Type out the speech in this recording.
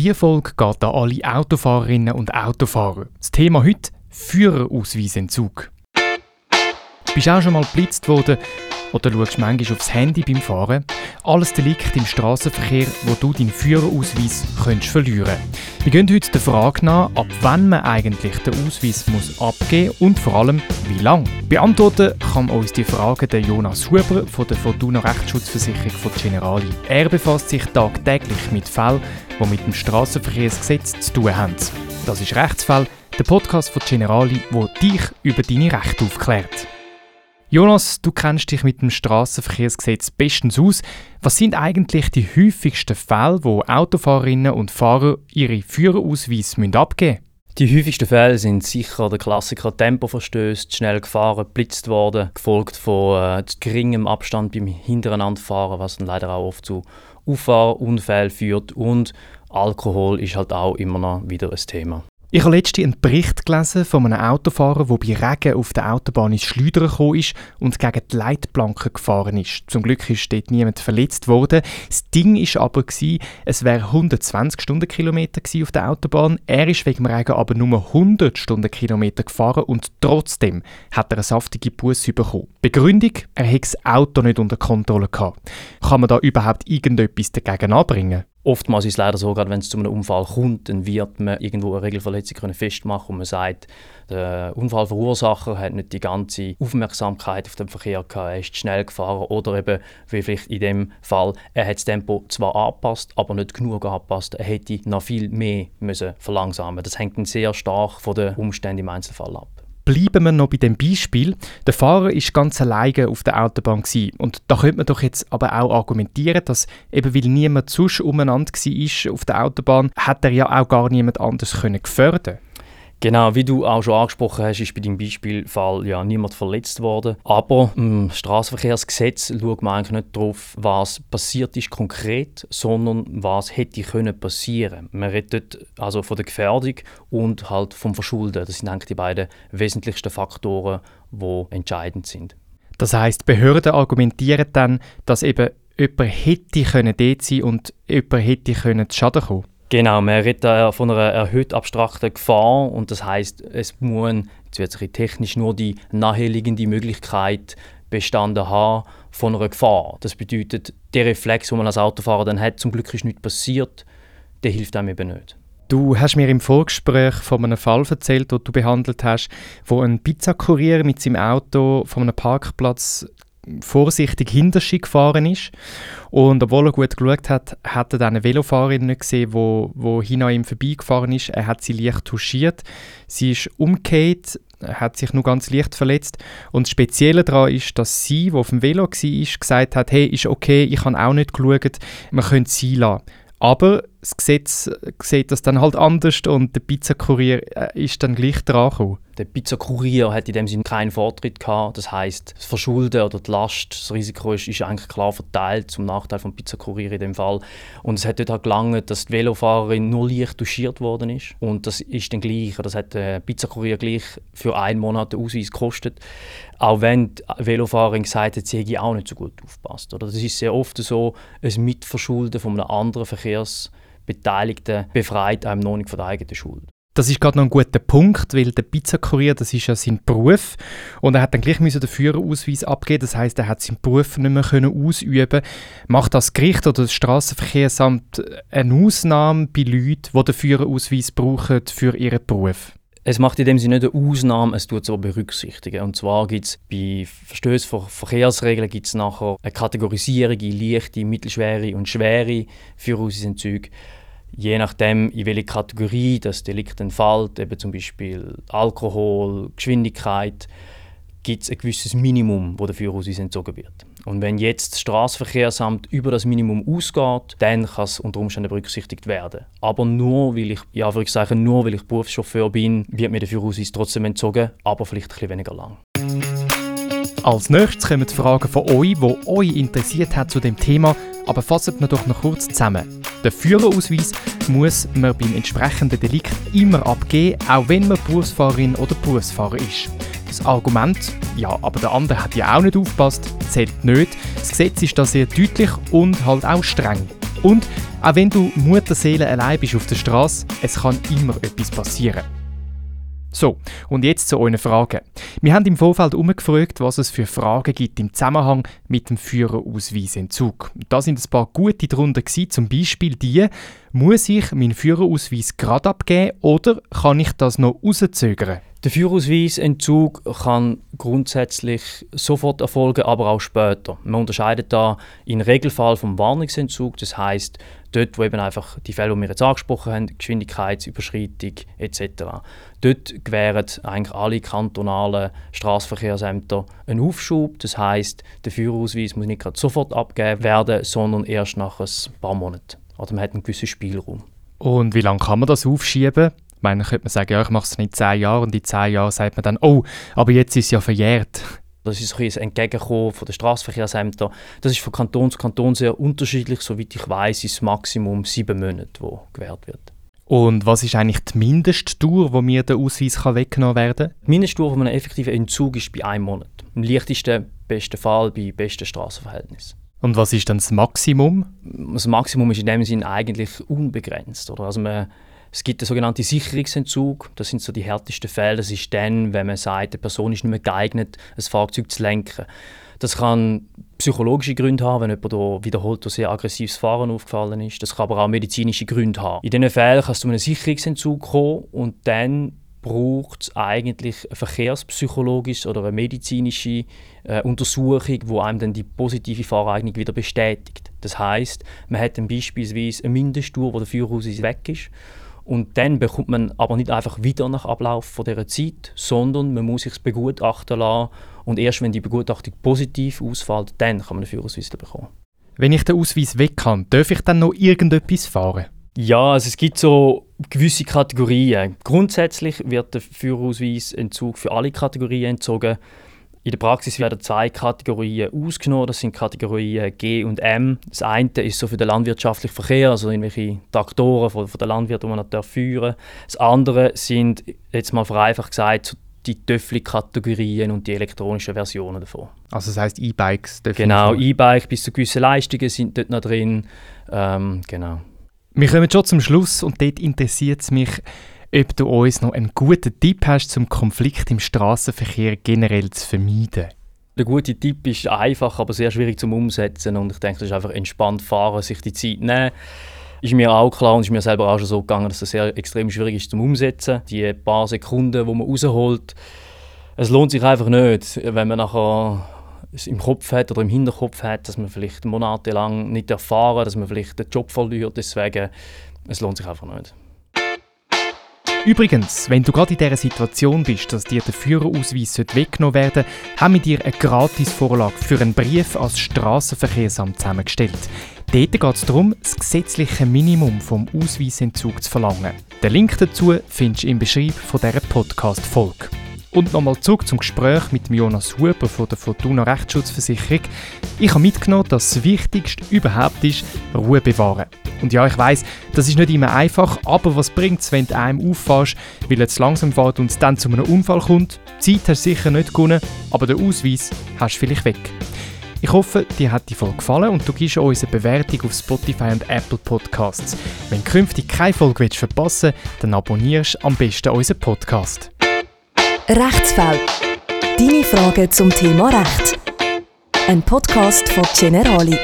Diese Folge geht an alle Autofahrerinnen und Autofahrer. Das Thema heute: Führerausweisentzug. Bist auch schon mal geblitzt worden oder schaust manchmal aufs Handy beim Fahren? Alles Delikt im Straßenverkehr, wo du deinen Führerausweis könntest verlieren Wir gehen heute der Frage nach, ab wann man eigentlich den Ausweis muss abgeben und vor allem, wie lange. Beantworten kann uns die Frage der Jonas Huber von der Fortuna Rechtsschutzversicherung von Generali. Er befasst sich tagtäglich mit Fällen, die mit dem Straßenverkehrsgesetz zu tun haben. Das ist Rechtsfall, der Podcast von Generali, wo dich über deine Rechte aufklärt. Jonas, du kennst dich mit dem Straßenverkehrsgesetz bestens aus. Was sind eigentlich die häufigsten Fälle, wo Autofahrerinnen und Fahrer ihre Führerausweise abgeben müssen? Die häufigsten Fälle sind sicher der Klassiker Tempoverstöß, schnell gefahren, blitzt worden, gefolgt von äh, geringem Abstand beim Hintereinanderfahren, was dann leider auch oft zu Auffahrunfällen führt. Und Alkohol ist halt auch immer noch wieder ein Thema. Ich habe letztens einen Bericht gelesen von einem Autofahrer, der bei Regen auf der Autobahn ins Schleudern gekommen ist und gegen die Leitplanke gefahren ist. Zum Glück ist dort niemand verletzt worden. Das Ding war aber, gewesen, es wäre 120 Stundenkilometer auf der Autobahn. Er ist wegen dem Regen aber nur 100 Stundenkilometer gefahren und trotzdem hat er eine saftige Busse bekommen. Begründung, er hätte das Auto nicht unter Kontrolle gehabt. Kann man da überhaupt irgendetwas dagegen anbringen? Oftmals ist es leider so, gerade wenn es zu einem Unfall kommt, dann wird man irgendwo eine Regelverletzung können festmachen und man sagt, der Unfallverursacher hat nicht die ganze Aufmerksamkeit auf den Verkehr gehabt, er ist schnell gefahren oder eben, wie vielleicht in dem Fall, er hat das Tempo zwar angepasst, aber nicht genug angepasst, er hätte noch viel mehr müssen verlangsamen. Das hängt dann sehr stark von den Umständen im Einzelfall ab bleiben wir noch bei dem Beispiel. Der Fahrer ist ganz alleine auf der Autobahn gewesen. und da könnte man doch jetzt aber auch argumentieren, dass eben weil niemand sonst umeinander war auf der Autobahn, hat er ja auch gar niemand anders können gefördern. Genau, wie du auch schon angesprochen hast, ist bei deinem Beispielfall ja niemand verletzt worden. Aber im Straßenverkehrsgesetz schaut man eigentlich nicht darauf, was passiert ist konkret, sondern was hätte können passieren. Man redet also von der Gefährdung und halt vom Verschulden. Das sind eigentlich die beiden wesentlichsten Faktoren, die entscheidend sind. Das heißt, Behörden argumentieren dann, dass eben jemand hätte können dort sein und jemand hätte können zu Schaden kommen. Genau, man redet von einer erhöht abstrakten Gefahr und das heißt, es muss, jetzt technisch nur die naheliegende Möglichkeit bestanden haben von einer Gefahr. Das bedeutet, der Reflex, den man als Autofahrer dann hat, zum Glück ist nichts passiert, der hilft einem eben nicht. Du hast mir im Vorgespräch von einem Fall erzählt, den du behandelt hast, wo ein Pizzakurier mit seinem Auto von einem Parkplatz vorsichtig hinter sich gefahren ist. Und obwohl er gut geschaut hat, hat er dann eine Velofahrerin nicht gesehen, wo, wo hin an ihm vorbeigefahren ist. Er hat sie leicht touchiert. Sie ist umgekehrt, hat sich nur ganz leicht verletzt. Und das Spezielle daran ist, dass sie, die auf dem Velo war, gesagt hat, hey, ist okay, ich habe auch nicht geschaut, man könnte sie lassen. Aber das Gesetz sieht das dann halt anders und der Pizzakurier äh, ist dann gleich dran gekommen. Der Pizzakurier hat in dem Sinne keinen Vortritt gehabt. Das heißt, das Verschulden oder die Last, das Risiko ist, ist eigentlich klar verteilt zum Nachteil vom Pizzakurier in dem Fall. Und es hat dort halt gelangt, dass die Velofahrerin nur leicht touchiert worden ist. Und das ist dann gleich, das hat der Pizzakurier gleich für einen Monat den Ausweis gekostet. Auch wenn die Velofahrerin gesagt hat, sie hätte auch nicht so gut aufgepasst. Oder das ist sehr oft so, ein Mitverschulden von einem anderen Verkehrsbeteiligten befreit einem noch nicht von der eigenen Schuld. Das ist gerade noch ein guter Punkt, weil der Pizzakurier, das ist ja sein Beruf und er hat dann gleich müssen den Führerausweis abgeben. Das heißt, er hat seinen Beruf nicht mehr können ausüben. Macht das Gericht oder das Straßenverkehrsamt eine Ausnahme bei Leuten, die den Führerausweis brauchen für ihren Beruf? Es macht in dem Sinne nicht eine Ausnahme, es tut es aber berücksichtigen. Und zwar gibt es bei Verstößen von Verkehrsregeln gibt's nachher eine Kategorisierung in leichte, mittelschwere und schwere Führerhausentzüge je nachdem, in welche Kategorie das Delikt entfällt, eben zum Beispiel Alkohol, Geschwindigkeit, gibt es ein gewisses Minimum, wo der Führerausweis entzogen wird. Und wenn jetzt das Straßenverkehrsamt über das Minimum ausgeht, dann kann es unter Umständen berücksichtigt werden. Aber nur weil ich, ja, nur weil ich Berufschauffeur bin, wird mir der Führerausweis trotzdem entzogen, aber vielleicht ein weniger lang. Als nächstes kommen die Fragen von euch, die euch interessiert hat zu dem Thema, aber fassen wir doch noch kurz zusammen. Den Führerausweis muss man beim entsprechenden Delikt immer abgeben, auch wenn man Berufsfahrerin oder Berufsfahrer ist. Das Argument, ja, aber der andere hat ja auch nicht aufgepasst, zählt nicht. Das Gesetz ist da sehr deutlich und halt auch streng. Und Auch wenn du Mutterseele allein bist auf der Straße, es kann immer etwas passieren. So, und jetzt zu euren Fragen. Wir haben im Vorfeld umgefragt, was es für Fragen gibt im Zusammenhang mit dem Führerausweisentzug. Da sind ein paar gute drunter gewesen, zum Beispiel die, muss ich meinen Führerausweis gerade abgeben oder kann ich das noch rauszögern? Der Führerausweisentzug kann grundsätzlich sofort erfolgen, aber auch später. Man unterscheidet da im Regelfall vom Warnungsentzug, das heißt dort, wo eben einfach die Fälle, die wir jetzt angesprochen haben, Geschwindigkeitsüberschreitung etc. Dort gewähren eigentlich alle kantonalen Straßenverkehrsämter einen Aufschub. Das heißt, der Führerausweis muss nicht gerade sofort abgegeben werden, sondern erst nach ein paar Monaten. Oder man hat einen gewissen Spielraum. Und wie lange kann man das aufschieben? Ich meine, könnte man sagen, ja, ich mache es in zehn Jahren und in zehn Jahren sagt man dann, oh, aber jetzt ist es ja verjährt. Das ist ein Entgegenkommen von den Straßenverkehrsämtern. Das ist von Kanton zu Kanton sehr unterschiedlich. Soweit ich weiß, ist das Maximum sieben Monate, wo gewährt wird. Und was ist eigentlich die Mindestdauer, wo mir der Ausweis kann weggenommen werden kann? Die Mindestdauer von einem effektiven Entzug ist bei einem Monat. Im leichtesten, besten Fall bei besten Straßenverhältnissen. Und was ist dann das Maximum? Das Maximum ist in dem Sinne eigentlich unbegrenzt. Oder? Also man, es gibt den sogenannten Sicherungsentzug. Das sind so die härtesten Fälle. Das ist dann, wenn man sagt, eine Person ist nicht mehr geeignet, ein Fahrzeug zu lenken. Das kann psychologische Gründe haben, wenn jemand wiederholt durch sehr aggressives Fahren aufgefallen ist. Das kann aber auch medizinische Gründe haben. In diesen Fällen kannst du einen Sicherungsentzug kommen und dann braucht es eigentlich eine verkehrspsychologische oder eine medizinische äh, Untersuchung, wo einem dann die positive Fahreignung wieder bestätigt. Das heißt, man hat dann beispielsweise eine Mindesttour, wo der Führerausweis weg ist und dann bekommt man aber nicht einfach wieder nach Ablauf von dieser Zeit, sondern man muss sich begutachten lassen und erst wenn die Begutachtung positiv ausfällt, dann kann man einen Führerausweis bekommen. Wenn ich den Ausweis weg kann, darf ich dann noch irgendetwas fahren? Ja, also es gibt so gewisse Kategorien. Grundsätzlich wird der Führerausweisentzug für alle Kategorien entzogen. In der Praxis werden zwei Kategorien ausgenommen. Das sind Kategorien G und M. Das eine ist so für den landwirtschaftlichen Verkehr, also irgendwelche Traktoren von, von den Landwirten, die man nicht führen darf. Das andere sind, jetzt mal vereinfacht gesagt, die Töffli-Kategorien und die elektronischen Versionen davon. Also das heißt E-Bikes? Genau, E-Bike bis zu gewissen Leistungen sind dort noch drin. Ähm, genau. Wir kommen schon zum Schluss und dort interessiert es mich, ob du uns noch einen guten Tipp hast, zum Konflikt im Straßenverkehr generell zu vermeiden. Der gute Tipp ist einfach, aber sehr schwierig zum Umsetzen und ich denke, das ist einfach entspannt fahren, sich die Zeit nehmen. Ist mir auch klar und ist mir selber auch schon so gegangen, dass das sehr extrem schwierig ist zum Umsetzen. Die paar Sekunden, die man rausholt, es lohnt sich einfach nicht, wenn man nachher es im Kopf hat oder im Hinterkopf hat, dass man vielleicht monatelang nicht erfahren, dass man vielleicht den Job verliert. Deswegen, es lohnt sich einfach nicht. Übrigens, wenn du gerade in dieser Situation bist, dass dir der Führerausweis weggenommen werden sollte, haben wir dir eine Gratisvorlage für einen Brief als Strassenverkehrsamt zusammengestellt. Dort geht es darum, das gesetzliche Minimum vom Ausweisentzug zu verlangen. Den Link dazu findest du im Beschreibung dieser Podcast-Folge. Und nochmal zurück zum Gespräch mit Jonas Huber von der Fortuna Rechtsschutzversicherung. Ich habe mitgenommen, dass das Wichtigste überhaupt ist, Ruhe bewahren. Und ja, ich weiß, das ist nicht immer einfach, aber was bringt es, wenn du einem auffährst, weil zu langsam fährt und es dann zu einem Unfall kommt? Zeit hast du sicher nicht gewonnen, aber den Ausweis hast du vielleicht weg. Ich hoffe, dir hat die Folge gefallen und du gibst uns eine Bewertung auf Spotify und Apple Podcasts. Wenn du künftig keine Folge verpassen willst, dann abonnierst am besten unseren Podcast. Rechtsfall. Deine Fragen zum Thema Recht. Ein Podcast von Generali.